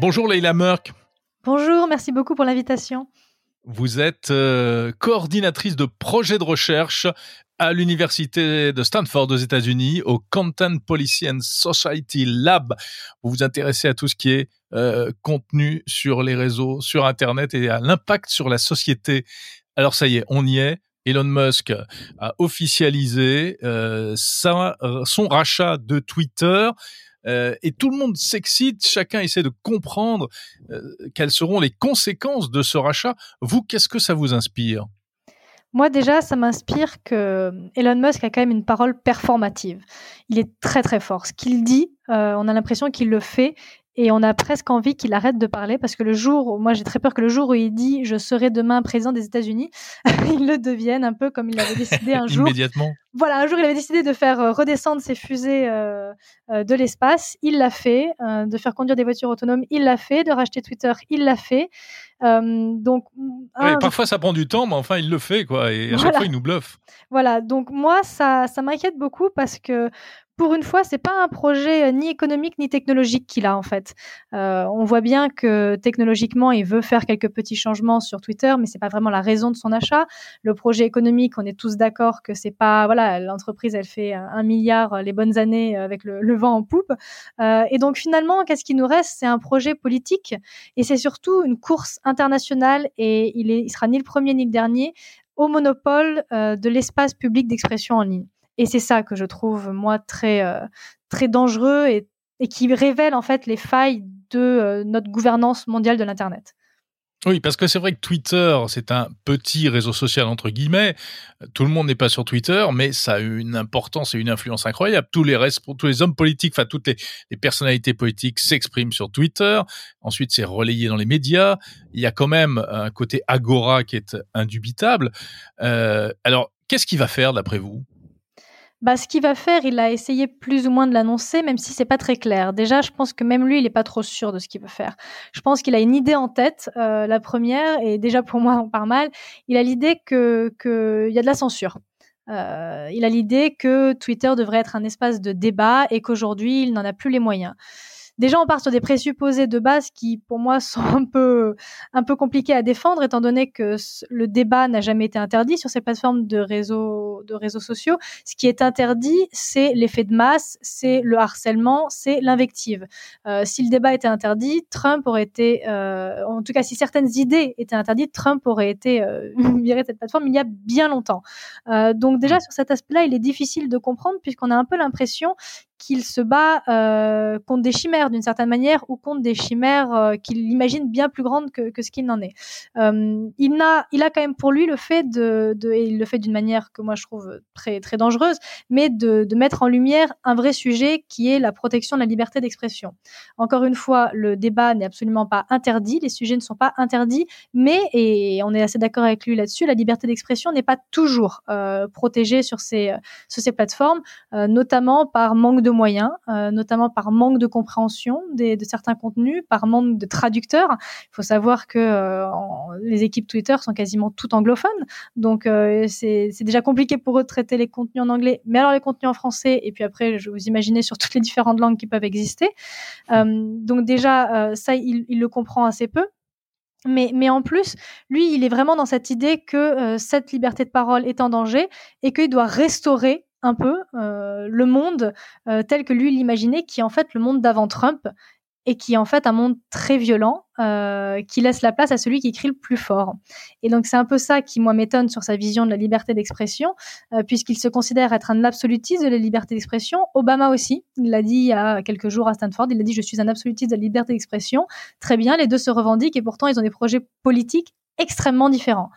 Bonjour Leila Merck. Bonjour, merci beaucoup pour l'invitation. Vous êtes euh, coordinatrice de projet de recherche à l'université de Stanford aux États-Unis, au Content Policy and Society Lab. Vous vous intéressez à tout ce qui est euh, contenu sur les réseaux, sur Internet et à l'impact sur la société. Alors ça y est, on y est. Elon Musk a officialisé euh, son rachat de Twitter. Euh, et tout le monde s'excite, chacun essaie de comprendre euh, quelles seront les conséquences de ce rachat. Vous, qu'est-ce que ça vous inspire? Moi déjà, ça m'inspire que Elon Musk a quand même une parole performative. Il est très très fort. Ce qu'il dit, on a l'impression qu'il le fait et on a presque envie qu'il arrête de parler parce que le jour, moi j'ai très peur que le jour où il dit je serai demain président des États-Unis, il le devienne un peu comme il avait décidé un jour. Immédiatement. Voilà, un jour il avait décidé de faire euh, redescendre ses fusées euh, euh, de l'espace, il l'a fait, de faire conduire des voitures autonomes, il l'a fait, de racheter Twitter, il l'a fait. donc, parfois ça prend du temps, mais enfin il le fait quoi, et à chaque fois il nous bluffe. Voilà, donc moi ça, ça m'inquiète beaucoup parce que pour une fois, c'est pas un projet euh, ni économique ni technologique qu'il a en fait. Euh, on voit bien que technologiquement, il veut faire quelques petits changements sur Twitter, mais c'est pas vraiment la raison de son achat. Le projet économique, on est tous d'accord que c'est pas voilà, l'entreprise elle fait un milliard euh, les bonnes années avec le, vent en poupe. et donc finalement, qu'est-ce qui nous reste? C'est un projet politique et c'est surtout une course internationale et il, est, il sera ni le premier ni le dernier au monopole de l'espace public d'expression en ligne. Et c'est ça que je trouve, moi, très, euh, très dangereux et, qui révèle, en fait, les failles de euh, notre gouvernance mondiale de l'Internet. Oui, parce que c'est vrai que Twitter, c'est un petit réseau social entre guillemets. Tout le monde n'est pas sur Twitter, mais ça a une importance et une influence incroyable. Tous les hommes politiques, enfin toutes les, personnalités politiques s'expriment sur Twitter. Ensuite, c'est relayé dans les médias. Il y a quand même un côté agora qui est indubitable. Euh, alors, qu'est-ce qu'il va faire d'après vous? Bah, ce qu'il va faire, il a essayé plus ou moins de l'annoncer, même si c'est pas très clair. Déjà, je pense que même lui, il est pas trop sûr de ce qu'il veut faire. Je pense qu'il a une idée en tête. Euh, la première, et déjà pour moi, on part mal. Il a l'idée que qu'il y a de la censure. Euh, il a l'idée que Twitter devrait être un espace de débat et qu'aujourd'hui, il n'en a plus les moyens déjà on part sur des présupposés de base qui pour moi sont un peu un peu compliqués à défendre étant donné que le débat n'a jamais été interdit sur ces plateformes de réseaux de réseaux sociaux. Ce qui est interdit, c'est l'effet de masse, c'est le harcèlement, c'est l'invective. Euh, si le débat était interdit, Trump aurait été, euh, en tout cas si certaines idées étaient interdites, Trump aurait été euh, viré de cette plateforme il y a bien longtemps. Donc déjà sur cet aspect-là, il est difficile de comprendre puisqu'on a un peu l'impression qu'il se bat contre des chimères d'une certaine manière ou contre des chimères euh, qu'il imagine bien plus grandes que, ce qu'il n'en est. Euh, il, a, quand même pour lui le fait de, et il le fait d'une manière que moi je trouve très, très dangereuse, mais de, mettre en lumière un vrai sujet qui est la protection de la liberté d'expression. Encore une fois, le débat n'est absolument pas interdit, les sujets ne sont pas interdits, mais, et on est assez d'accord avec lui là-dessus, la liberté d'expression n'est pas toujours euh, protégée sur ces, sur ces plateformes, notamment par manque de moyens, notamment par manque de compréhension des, de certains contenus, par manque de traducteurs. Il faut savoir que euh, les équipes Twitter sont quasiment toutes anglophones, donc euh, c'est déjà compliqué pour eux de traiter les contenus en anglais, mais alors les contenus en français, et puis après, je vous imaginez sur toutes les différentes langues qui peuvent exister. donc déjà, ça, il, il le comprend assez peu. Mais, mais, en plus, lui, il est vraiment dans cette idée que cette liberté de parole est en danger et qu'il doit restaurer un peu euh, le monde euh, tel que lui l'imaginait, qui est en fait le monde d'avant Trump et qui est en fait un monde très violent euh, qui laisse la place à celui qui crie le plus fort. Et donc c'est un peu ça qui moi m'étonne sur sa vision de la liberté d'expression, puisqu'il se considère être un absolutiste de la liberté d'expression. Obama aussi, il l'a dit il y a quelques jours à Stanford, il a dit je suis un absolutiste de la liberté d'expression. Très bien, les deux se revendiquent et pourtant ils ont des projets politiques extrêmement différents.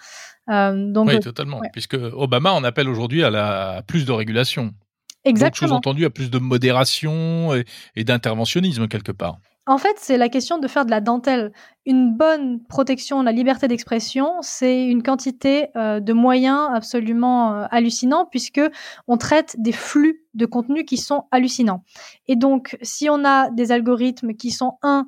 Euh, donc, oui, totalement. Puisque Obama en appelle aujourd'hui à la plus de régulation. Exactement. sous-entendu à plus de modération et, d'interventionnisme quelque part. En fait, c'est la question de faire de la dentelle. Une bonne protection de la liberté d'expression, c'est une quantité euh, de moyens absolument euh, hallucinants puisque on traite des flux de contenu qui sont hallucinants. Et donc, si on a des algorithmes qui sont un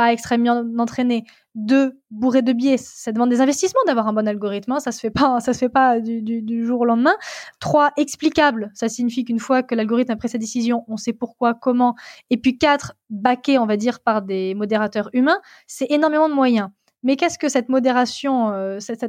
pas extrêmement entraîné, deux, bourré de biais, ça demande des investissements d'avoir un bon algorithme, hein, ça se fait pas, ça se fait pas du, jour au lendemain. Trois, explicable, ça signifie qu'une fois que l'algorithme a pris sa décision, on sait pourquoi, comment. Et puis quatre, baqué, on va dire, par des modérateurs humains, c'est énormément de moyens. Mais qu'est-ce que cette modération, euh, cette,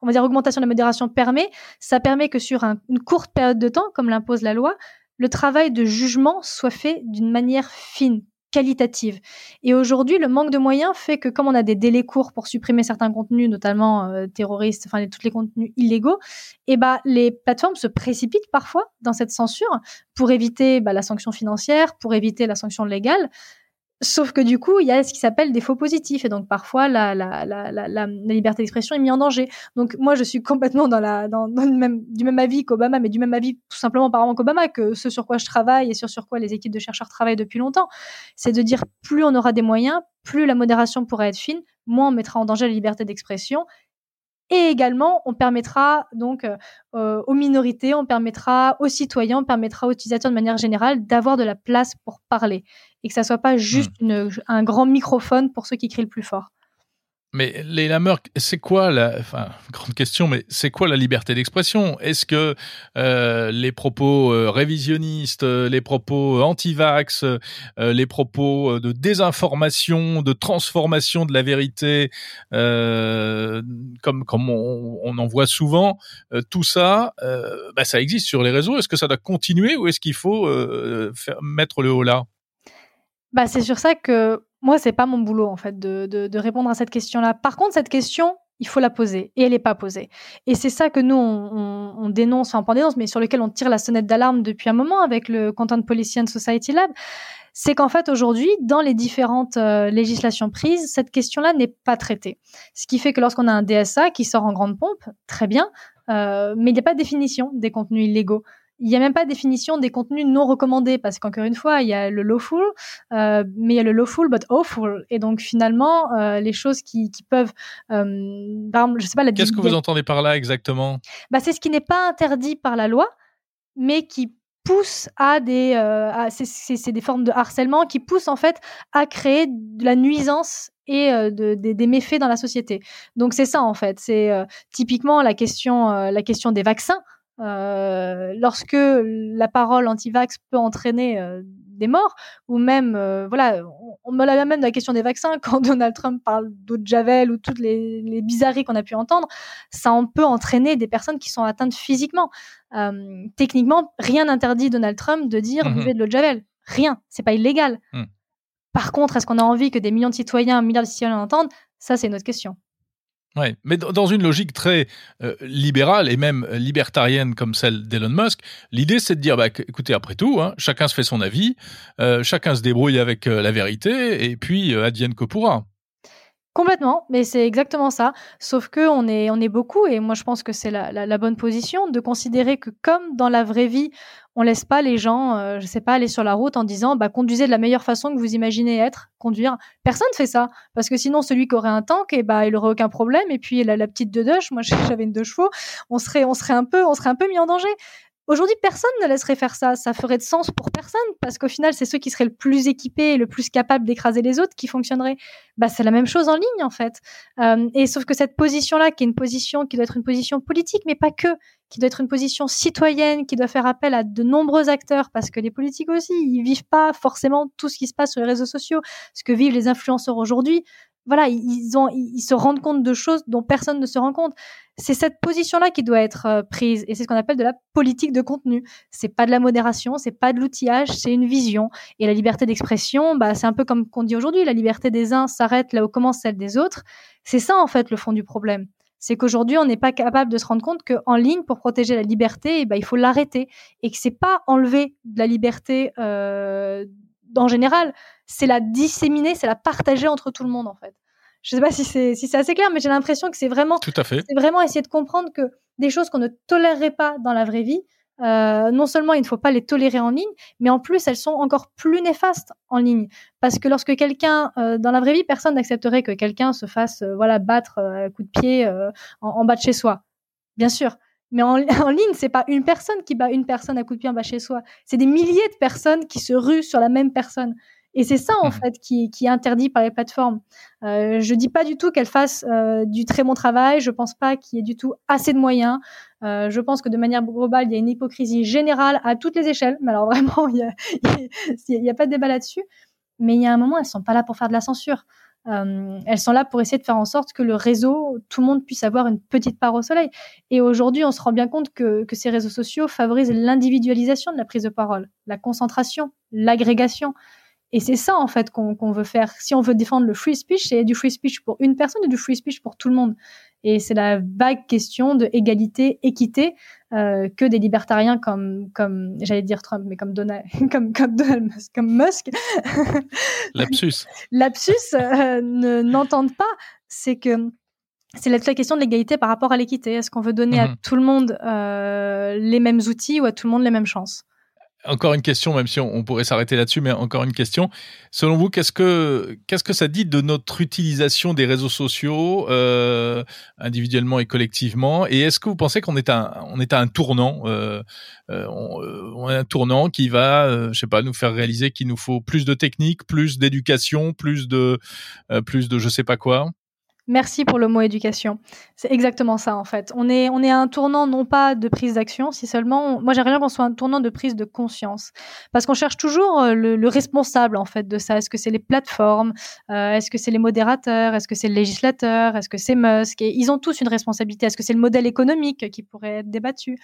on va dire augmentation de la modération permet? Ça permet que sur une courte période de temps, comme l'impose la loi, le travail de jugement soit fait d'une manière fine, qualitative. Et aujourd'hui, le manque de moyens fait que comme on a des délais courts pour supprimer certains contenus, notamment euh, terroristes, enfin tous les contenus illégaux, eh bah, les plateformes se précipitent parfois dans cette censure pour éviter bah, la sanction financière, pour éviter la sanction légale. Sauf que du coup, il y a ce qui s'appelle des faux positifs. Et donc, parfois, la, liberté d'expression est mise en danger. Donc, moi, je suis complètement dans la, dans, même, du même avis qu'Obama, mais du même avis tout simplement par rapport qu'Obama, que ce sur quoi je travaille et sur, sur quoi les équipes de chercheurs travaillent depuis longtemps. C'est de dire plus on aura des moyens, plus la modération pourra être fine, moins on mettra en danger la liberté d'expression et également, on permettra donc euh, euh, aux minorités, on permettra aux citoyens, on permettra aux utilisateurs de manière générale d'avoir de la place pour parler et que ça soit pas juste mmh. un grand microphone pour ceux qui crient le plus fort. Mais les Murk, c'est quoi la, enfin, grande question, mais c'est quoi la liberté d'expression? Est-ce que euh, les propos euh, révisionnistes, euh, les propos anti-vax, les propos de désinformation, de transformation de la vérité, comme comme on, en voit souvent, tout ça, bah, ça existe sur les réseaux. Est-ce que ça doit continuer ou est-ce qu'il faut mettre le haut là? Bah, c'est sur ça que moi, c'est pas mon boulot en fait de, de, répondre à cette question-là. Par contre, cette question, il faut la poser et elle n'est pas posée. Et c'est ça que nous on, on, dénonce, enfin pas mais sur lequel on tire la sonnette d'alarme depuis un moment avec le Content Policy and Society Lab, c'est qu'en fait aujourd'hui, dans les différentes euh, législations prises, cette question-là n'est pas traitée. Ce qui fait que lorsqu'on a un DSA qui sort en grande pompe, très bien, euh, mais il n'y a pas de définition des contenus illégaux. Il n'y a même pas de définition des contenus non recommandés parce qu'encore une fois, il y a le lawful, euh, mais il y a le lawful but awful. Et donc finalement, euh, les choses qui, qui peuvent, euh, je sais pas la. Qu'est-ce que vous entendez par là exactement? Bah, c'est ce qui n'est pas interdit par la loi, mais qui pousse à des, c'est des formes de harcèlement qui poussent en fait à créer de la nuisance et de, des méfaits dans la société. Donc c'est ça en fait. C'est typiquement la question, la question des vaccins. Euh, lorsque la parole anti-vax peut entraîner euh, des morts, ou même, euh, voilà, on, me l'a même la question des vaccins, quand Donald Trump parle d'eau de Javel ou toutes les, les bizarreries qu'on a pu entendre, ça en peut entraîner des personnes qui sont atteintes physiquement. techniquement, rien n'interdit Donald Trump de dire mmh buvez de l'eau de Javel. Rien, c'est pas illégal. Mmh. Par contre, est-ce qu'on a envie que des millions de citoyens, milliards de citoyens l'entendent? Ça, c'est une autre question. Ouais, mais dans une logique très euh, libérale et même euh, libertarienne comme celle d'Elon Musk, l'idée c'est de dire, bah, écoutez, après tout, hein, chacun se fait son avis, euh, chacun se débrouille avec la vérité, et puis advienne que. Complètement, mais c'est exactement ça. Sauf que on est, on est beaucoup, et moi je pense que c'est la, la, bonne position de considérer que comme dans la vraie vie, on laisse pas les gens, euh, je sais pas, aller sur la route en disant, bah conduisez de la meilleure façon que vous imaginez être, conduire. Personne fait ça, parce que sinon celui qui aurait un tank, et eh bah il aurait aucun problème. Et puis la, la petite de Dush, moi j'avais une deux chevaux, on serait, on serait un peu, on serait un peu mis en danger. Aujourd'hui, personne ne laisserait faire ça. Ça ferait de sens pour personne parce qu'au final, c'est ceux qui seraient le plus équipés et le plus capables d'écraser les autres qui fonctionneraient. Bah, c'est la même chose en ligne en fait. Euh, et sauf que cette position-là, qui est une position qui doit être une position politique, mais pas que, qui doit être une position citoyenne, qui doit faire appel à de nombreux acteurs, parce que les politiques aussi, ils vivent pas forcément tout ce qui se passe sur les réseaux sociaux, ce que vivent les influenceurs aujourd'hui voilà, ils, ont, ils se rendent compte de choses dont personne ne se rend compte. C'est cette position-là qui doit être euh, prise, et c'est ce qu'on appelle de la politique de contenu. C'est pas de la modération, c'est pas de l'outillage, c'est une vision. Et la liberté d'expression, bah, c'est un peu comme qu'on dit aujourd'hui, la liberté des uns s'arrête là où commence celle des autres. C'est ça en fait le fond du problème. C'est qu'aujourd'hui, on n'est pas capable de se rendre compte qu'en ligne, pour protéger la liberté, eh ben, il faut l'arrêter, et que c'est pas enlever de la liberté euh, en général, c'est la disséminer, c'est la partager entre tout le monde en fait. Je sais pas si c'est si c'est assez clair, mais j'ai l'impression que c'est vraiment tout à fait. C'est vraiment essayer de comprendre que des choses qu'on ne tolérerait pas dans la vraie vie, euh, non seulement il ne faut pas les tolérer en ligne, mais en plus elles sont encore plus néfastes en ligne. Parce que lorsque quelqu'un, euh, dans la vraie vie, personne n'accepterait que quelqu'un se fasse euh, voilà battre à coup de pied en, en, bas de chez soi. Bien sûr. Mais en, en ligne, c'est pas une personne qui bat une personne à coup de pied en bas chez soi. C'est des milliers de personnes qui se ruent sur la même personne. Et c'est ça, en Mhm. fait, qui, qui est interdit par les plateformes. Euh, je dis pas du tout qu'elles fassent euh, du très bon travail. Je pense pas qu'il y ait du tout assez de moyens. Euh, je pense que de manière globale, il y a une hypocrisie générale à toutes les échelles. Mais alors vraiment, il y a, a pas de débat là-dessus. Mais il y a un moment, elles sont pas là pour faire de la censure. Euh, elles sont là pour essayer de faire en sorte que le réseau, tout le monde puisse avoir une petite part au soleil. Et aujourd'hui, on se rend bien compte que, que ces réseaux sociaux favorisent l'individualisation de la prise de parole, la concentration, l'agrégation. Et c'est ça, en fait, qu'on veut faire. Si on veut défendre le free speech, c'est du free speech pour une personne et du free speech pour tout le monde. Et c'est la vague question de égalité, équité, euh, que des libertariens comme, comme j'allais dire Trump, mais comme Donald, comme, comme Donald Musk, comme Musk, Lapsus. lapsus, euh, ne- n'entendent pas. C'est que c'est la, question de l'égalité par rapport à l'équité. Est-ce qu'on veut donner à Mhm. tout le monde euh, les mêmes outils ou à tout le monde les mêmes chances? Encore une question, même si on, pourrait s'arrêter là-dessus, mais encore une question. Selon vous, qu'est-ce que qu'est-ce que ça dit de notre utilisation des réseaux sociaux euh, individuellement et collectivement? Et est-ce que vous pensez qu'on est à on est à un tournant euh, euh, on, euh, on un tournant qui va, euh, je sais pas, nous faire réaliser qu'il nous faut plus de technique, plus d'éducation, plus de plus de je sais pas quoi? Merci pour le mot éducation. C'est exactement ça en fait. On est on est à un tournant non pas de prise d'action, si seulement moi j'aimerais bien qu'on soit un tournant de prise de conscience, parce qu'on cherche toujours euh, le, le responsable en fait de ça. Est-ce que c'est les plateformes Euh, Est-ce que c'est les modérateurs Est-ce que c'est le législateur Est-ce que c'est Musk? Et ils ont tous une responsabilité. Est-ce que c'est le modèle économique qui pourrait être débattu?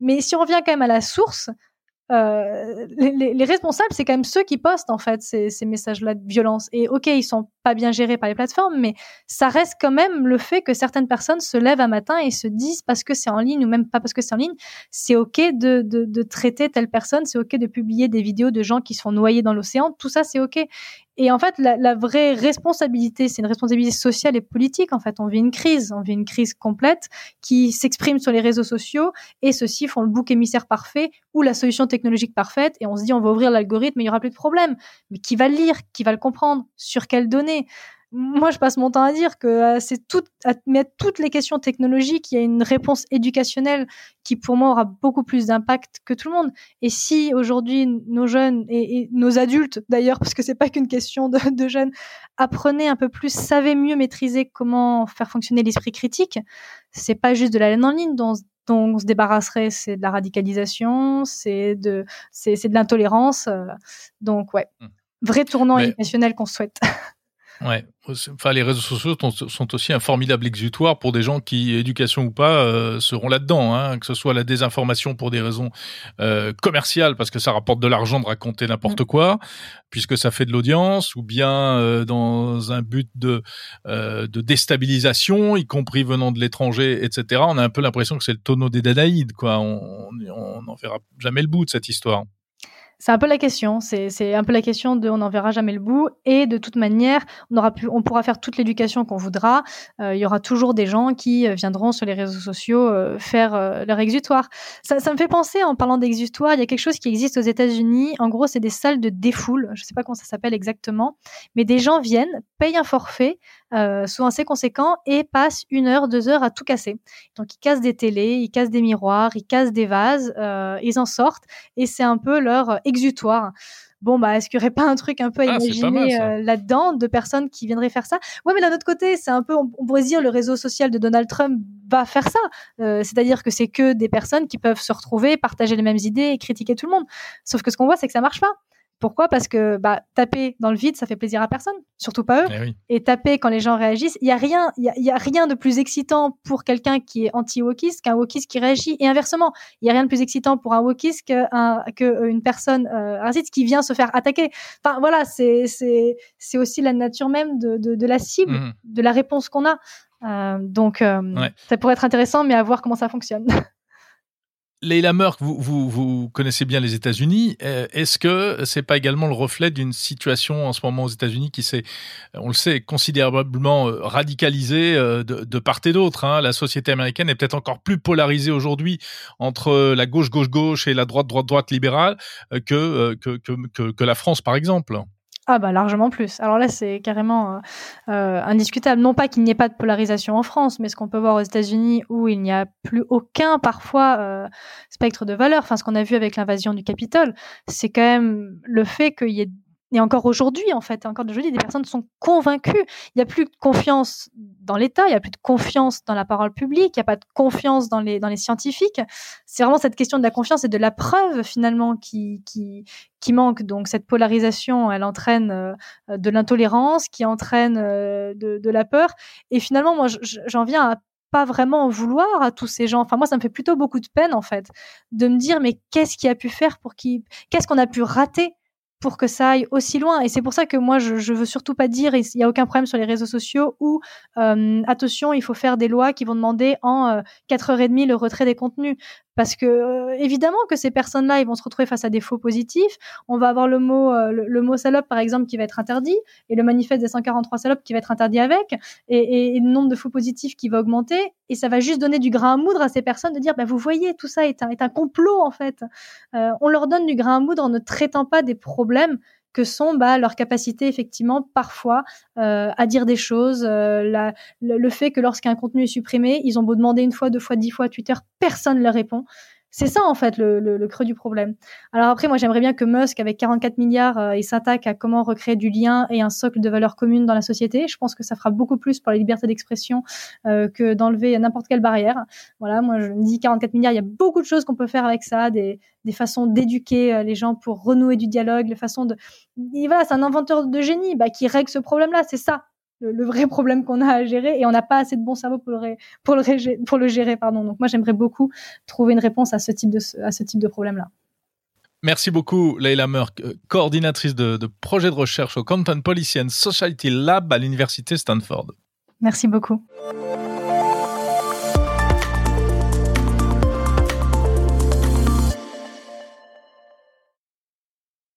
Mais si on revient quand même à la source, euh, les, les- les responsables, c'est quand même ceux qui postent en fait ces, ces messages-là de violence. Et ok, ils sont pas bien gérés par les plateformes, mais ça reste quand même le fait que certaines personnes se lèvent un matin et se disent parce que c'est en ligne ou même pas parce que c'est en ligne, c'est ok de, de, traiter telle personne, c'est ok de publier des vidéos de gens qui sont noyés dans l'océan, tout ça c'est ok. Et en fait, la, la vraie responsabilité, c'est une responsabilité sociale et politique. En fait, on vit une crise, on vit une crise complète qui s'exprime sur les réseaux sociaux et ceux-ci font le bouc émissaire parfait ou la solution technologique parfaite et on se dit on va ouvrir l'algorithme et il y aura plus de problème. Mais qui va le lire, qui va le comprendre, sur quelles données? Moi, je passe mon temps à dire que euh, c'est tout, à mettre toutes les questions technologiques, il y a une réponse éducationnelle qui, pour moi, aura beaucoup plus d'impact que tout le monde. Et si aujourd'hui nos jeunes et, et nos adultes, d'ailleurs, parce que c'est pas qu'une question de, de jeunes, apprenaient un peu plus, savaient mieux maîtriser comment faire fonctionner l'esprit critique, c'est pas juste de la laine en ligne dont, dont on se débarrasserait, c'est de la radicalisation, c'est de, c'est, c'est de l'intolérance. euh, donc, ouais, Hmm. vrai tournant Mais- éducationnel qu'on souhaite. Ouais. Enfin, les réseaux sociaux sont, aussi un formidable exutoire pour des gens qui, éducation ou pas, euh, seront là-dedans. Hein, que ce soit la désinformation pour des raisons euh, commerciales, parce que ça rapporte de l'argent de raconter n'importe quoi, puisque ça fait de l'audience, ou bien euh, dans un but de, euh, de déstabilisation, y compris venant de l'étranger, etc. On a un peu l'impression que c'est le tonneau des Danaïdes. Quoi. On n'en verra jamais le bout de cette histoire. C'est un peu la question. C'est un peu la question de on n'en verra jamais le bout. Et de toute manière, on aura pu, on pourra faire toute l'éducation qu'on voudra. Euh, il y aura toujours des gens qui euh, viendront sur les réseaux sociaux euh, faire leur exutoire. Ça, me fait penser, en parlant d'exutoire, il y a quelque chose qui existe aux États-Unis. En gros, c'est des salles de défoule. Je sais pas comment ça s'appelle exactement, mais des gens viennent, payent un forfait, souvent assez conséquent, et passent une heure, deux heures à tout casser. Donc, ils cassent des télés, ils cassent des miroirs, ils cassent des vases, ils en sortent, et c'est un peu leur exutoire. Bon, bah, est-ce qu'il n'y aurait pas un truc un peu à Ah, ça. euh, là-dedans de personnes qui viendraient faire ça? Ouais, mais d'un autre côté, c'est un peu, on, on pourrait dire, le réseau social de Donald Trump va faire ça. Euh, C'est-à-dire que c'est que des personnes qui peuvent se retrouver, partager les mêmes idées et critiquer tout le monde. Sauf que ce qu'on voit, c'est que ça marche pas. Pourquoi? Parce que bah, taper dans le vide, ça fait plaisir à personne, surtout pas eux. Eh oui. Et taper quand les gens réagissent, il y a rien, il y a, y a rien de plus excitant pour quelqu'un qui est anti-wokiste qu'un wokiste qui réagit. Et inversement, il y a rien de plus excitant pour un wokiste qu'un qu'une personne euh, raciste qui vient se faire attaquer. Enfin voilà, c'est c'est c'est aussi la nature même de de, de la cible, Mhm. de la réponse qu'on a. Euh, donc euh, Ouais. ça pourrait être intéressant, mais à voir comment ça fonctionne. Leila Merck, vous, vous, vous connaissez bien les États-Unis. Euh, Est-ce que c'est pas également le reflet d'une situation en ce moment aux États-Unis qui s'est, on le sait, considérablement euh, radicalisée euh, de, part et d'autre hein? La société américaine est peut-être encore plus polarisée aujourd'hui entre la gauche gauche gauche et la droite droite droite libérale euh, euh, que, que, que que la France par exemple. Ah bah largement plus. Alors là, c'est carrément euh, euh, indiscutable. Non pas qu'il n'y ait pas de polarisation en France, mais ce qu'on peut voir aux États-Unis où il n'y a plus aucun parfois euh, spectre de valeur. Enfin, ce qu'on a vu avec l'invasion du Capitole, c'est quand même le fait qu'il y ait et encore aujourd'hui, en fait, encore aujourd'hui, des personnes sont convaincues. Il n'y a plus de confiance dans l'État, il n'y a plus de confiance dans la parole publique, il n'y a pas de confiance dans les, dans les scientifiques. C'est vraiment cette question de la confiance et de la preuve, finalement, qui, qui, qui manque. Donc, cette polarisation, elle entraîne euh, de l'intolérance, qui entraîne euh, de, la peur. Et finalement, moi, j'en viens à pas vraiment en vouloir à tous ces gens. Enfin, moi, ça me fait plutôt beaucoup de peine, en fait, de me dire, mais qu'est-ce qui a pu faire pour qui, qu'est-ce qu'on a pu rater? Pour que ça aille aussi loin. Et c'est pour ça que moi, je, je veux surtout pas dire, il n'y a aucun problème sur les réseaux sociaux, ou euh, attention, il faut faire des lois qui vont demander en euh, 4h30 le retrait des contenus. Parce que euh, évidemment que ces personnes-là, ils vont se retrouver face à des faux positifs. On va avoir le mot, euh, le, mot salope par exemple qui va être interdit, et le manifeste des 143 salopes qui va être interdit avec, et, le nombre de faux positifs qui va augmenter. Et ça va juste donner du grain à moudre à ces personnes de dire, bah, vous voyez, tout ça est un, est un complot en fait. Euh, on leur donne du grain à moudre en ne traitant pas des problèmes que sont bah, leur capacité effectivement parfois euh, à dire des choses, euh, le, fait que lorsqu'un contenu est supprimé, ils ont beau demander une fois, deux fois, dix fois à Twitter, personne ne leur répond. C'est ça en fait le, creux du problème. Alors après, moi j'aimerais bien que Musk, avec 44 milliards, euh, il s'attaque à comment recréer du lien et un socle de valeurs communes dans la société. Je pense que ça fera beaucoup plus pour la liberté d'expression euh, que d'enlever n'importe quelle barrière. Voilà, moi je me dis 44 milliards, il y a beaucoup de choses qu'on peut faire avec ça, des, façons d'éduquer euh, les gens pour renouer du dialogue, les façons de... Voilà, c'est un inventeur de génie bah, qui règle ce problème-là, c'est ça le, vrai problème qu'on a à gérer et on n'a pas assez de bon cerveau pour le, pour le, pour le gérer. Pardon. Donc moi, j'aimerais beaucoup trouver une réponse à ce type de, à ce type de problème-là. Merci beaucoup, Leila Merck, euh, coordinatrice de, de projet de recherche au Content Policy and Society Lab à l'Université Stanford. Merci beaucoup.